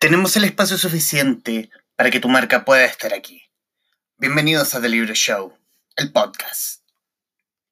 Tenemos el espacio suficiente para que tu marca pueda estar aquí. Bienvenidos a The Libro Show, el podcast.